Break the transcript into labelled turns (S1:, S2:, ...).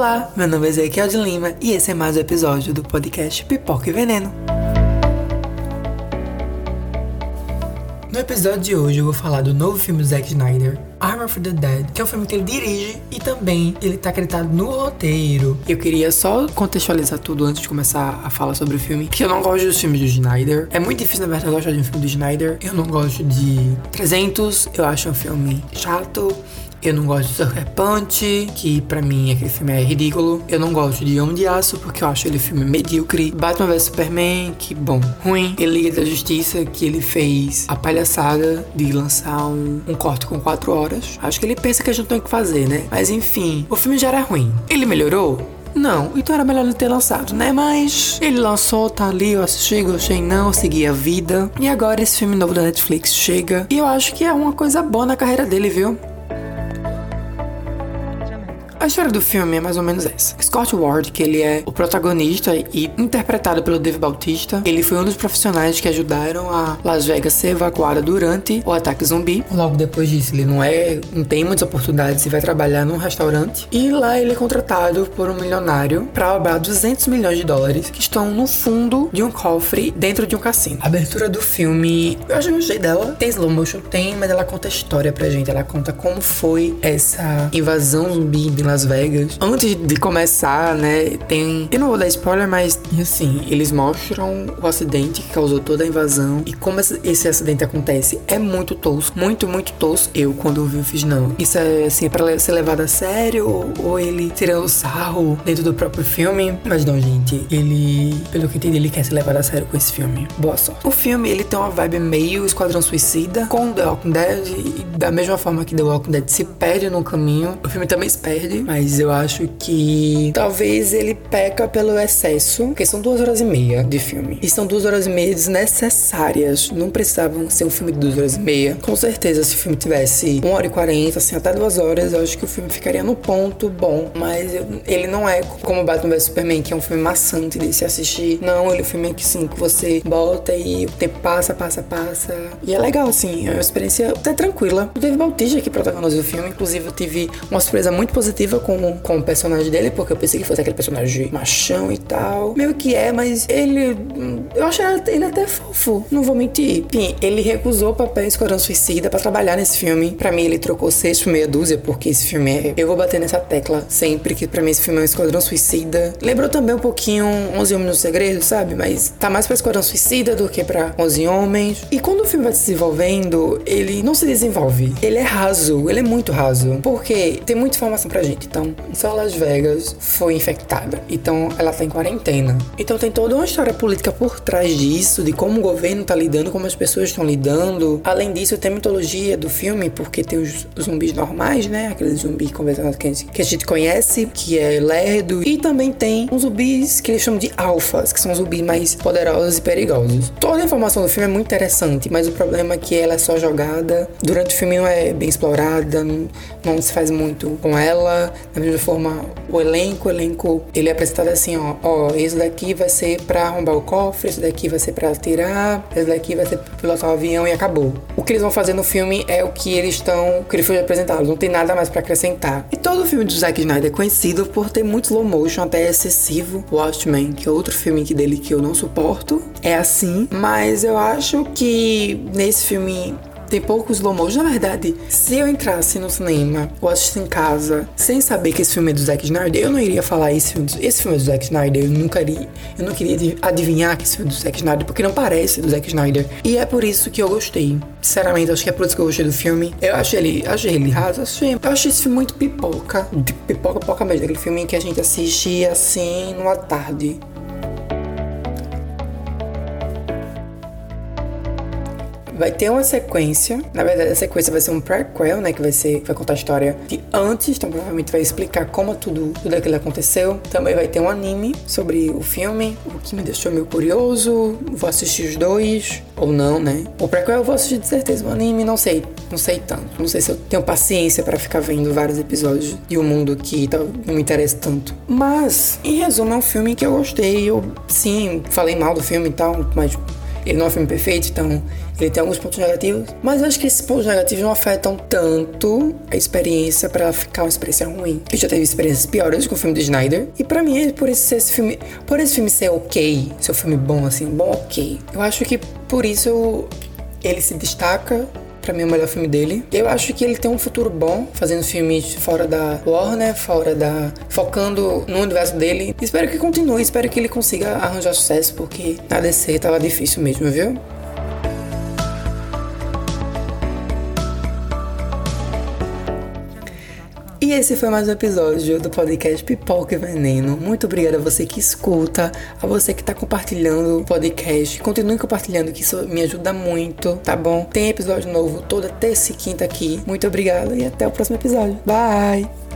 S1: Olá, meu nome é Ezequiel de Lima e esse é mais um episódio do podcast Pipoca e Veneno. No episódio de hoje eu vou falar do novo filme do Zack Snyder, Armor for the Dead, que é um filme que ele dirige e também ele tá acreditado no roteiro. Eu queria só contextualizar tudo antes de começar a falar sobre o filme, que eu não gosto dos filmes do Snyder. É muito difícil, na verdade, gostar de um filme do Snyder. Eu não gosto de 300, eu acho um filme chato. Eu não gosto de Sucker Punch, que pra mim aquele filme é ridículo. Eu não gosto de Homem de Aço, porque eu acho ele filme medíocre. Batman vs Superman, que bom, ruim. E Liga da Justiça, que ele fez a palhaçada de lançar um, um corte com 4 horas. Acho que ele pensa que a gente tem que fazer, né? Mas enfim, o filme já era ruim. Ele melhorou? Não, então era melhor ele ter lançado, né? Mas ele lançou, tá ali, eu assisti, gostei não, segui a vida. E agora esse filme novo da Netflix chega. E eu acho que é uma coisa boa na carreira dele, viu? A história do filme é mais ou menos essa. Scott Ward, que ele é o protagonista e interpretado pelo Dave Bautista, ele foi um dos profissionais que ajudaram a Las Vegas ser evacuada durante o ataque zumbi. Logo depois disso, ele não é, não tem muitas oportunidades e vai trabalhar num restaurante. E lá ele é contratado por um milionário para roubar 200 milhões de dólares que estão no fundo de um cofre dentro de um cassino. A abertura do filme, eu acho que gostei dela. Tem slow motion, tem, mas ela conta a história pra gente. Ela conta como foi essa invasão zumbi de Las Vegas. Antes de começar, né, tem. Eu não vou dar spoiler, mas assim, eles mostram o acidente que causou toda a invasão e como esse acidente acontece. É muito tosco, muito, muito tosco. Eu, quando vi, fiz não. Isso é assim, é pra ser levado a sério ou, ou ele tirando sarro dentro do próprio filme. Mas não, gente, ele, pelo que entendi, ele quer ser levado a sério com esse filme. Boa sorte. O filme, ele tem uma vibe meio Esquadrão Suicida com The Walking Dead e da mesma forma que The Walking Dead se perde no caminho, o filme também se perde, mas eu acho que talvez ele peca pelo excesso, porque são duas horas e meia de filme. E são duas horas e meia desnecessárias. Não precisavam ser um filme de duas horas e meia. Com certeza, se o filme tivesse uma hora e quarenta, assim, até duas horas, eu acho que o filme ficaria no ponto bom. Mas eu, ele não é como Batman vs Superman, que é um filme maçante de se assistir. Não, ele é um filme que, sim, que você bota e o tempo passa, passa, passa. E é legal, assim, é uma experiência até tranquila. O Dave Bautista que protagonizou o filme, inclusive eu tive uma surpresa muito positiva com, com o personagem dele, porque eu pensei que fosse aquele personagem machão e tal. Meio que é, mas ele. Eu acho ele até fofo, não vou mentir. Enfim, ele recusou o papel em Esquadrão Suicida para trabalhar nesse filme. Para mim, ele trocou seis por meia dúzia, porque esse filme é. Eu vou bater nessa tecla sempre, que para mim esse filme é um Esquadrão Suicida. Lembrou também um pouquinho 11 Homens no Segredo, sabe? Mas tá mais pra Esquadrão Suicida do que pra 11 Homens. E quando o filme vai se desenvolvendo, ele não se desenvolve. Ele é raso, ele é muito raso. Porque tem muita informação pra gente. Então, só Las Vegas foi infectada. Então, ela tá em quarentena. Então, tem toda uma história política por trás disso, de como o governo tá lidando, como as pessoas estão lidando. Além disso, tem mitologia do filme, porque tem os zumbis normais, né? Aqueles zumbis convencionais que a gente, que a gente conhece, que é lerdo. E também tem uns zumbis que eles chamam de alfas, que são zumbis mais poderosos e perigosos. Toda a informação do filme é muito interessante, mas o problema é que ela é só jogada. Durante o filme não é bem explorada, não, não se faz muito com ela. Da mesma forma, o elenco, o elenco, ele é apresentado assim, ó, ó, esse daqui vai ser pra arrombar o cofre, esse daqui vai ser pra atirar, esse daqui vai ser pra pilotar o avião e acabou. O que eles vão fazer no filme é o que eles estão, o que eles foram apresentados, não tem nada mais pra acrescentar. E todo o filme do Zack Snyder é conhecido por ter muito slow motion, até excessivo. Watchmen, que é outro filme dele que eu não suporto, é assim, mas eu acho que nesse filme tem poucos slow motion. Na verdade, se eu entrasse no cinema ou assistisse em casa sem saber que esse filme é do Zack Snyder, eu não iria falar esse filme, esse filme é do Zack Snyder. Eu nunca iria, eu não queria adivinhar que esse filme é do Zack Snyder, porque não parece do Zack Snyder. E é por isso que eu gostei. Sinceramente, acho que é por isso que eu gostei do filme. Eu achei ele, achei ele raso, achei, eu achei esse filme muito pipoca. De pipoca, pipoca mesmo. Aquele filme que a gente assiste assim numa tarde. Vai ter uma sequência. Na verdade, a sequência vai ser um prequel, né? Que vai ser. Vai contar a história de antes. Então, provavelmente vai explicar como tudo, tudo aquilo aconteceu. Também vai ter um anime sobre o filme, o que me deixou meio curioso. Vou assistir os dois. Ou não, né? O prequel eu vou assistir de certeza. O anime, não sei. Não sei tanto. Não sei se eu tenho paciência para ficar vendo vários episódios de um mundo que tá, não me interessa tanto. Mas, em resumo, é um filme que eu gostei. Eu, sim, falei mal do filme e tal, mas Ele não é um filme perfeito, então ele tem alguns pontos negativos, mas eu acho que esses pontos negativos não afetam tanto a experiência para ela ficar uma experiência ruim. Eu já teve experiências piores com o filme do Snyder, e para mim, por esse, esse filme, por esse filme ser ok, ser um filme bom assim, bom ok. Eu acho que por isso ele se destaca Pra mim é o melhor filme dele. Eu acho que ele tem um futuro bom, fazendo filmes fora da Warner, fora da. focando no universo dele. Espero que continue, espero que ele consiga arranjar sucesso, porque na DC tava difícil mesmo, viu? E esse foi mais um episódio do podcast Pipoca e Veneno. Muito obrigada a você que escuta, a você que tá compartilhando o podcast. Continue compartilhando, que isso me ajuda muito, tá bom? Tem episódio novo toda terça e quinta aqui. Muito obrigada e até o próximo episódio. Bye!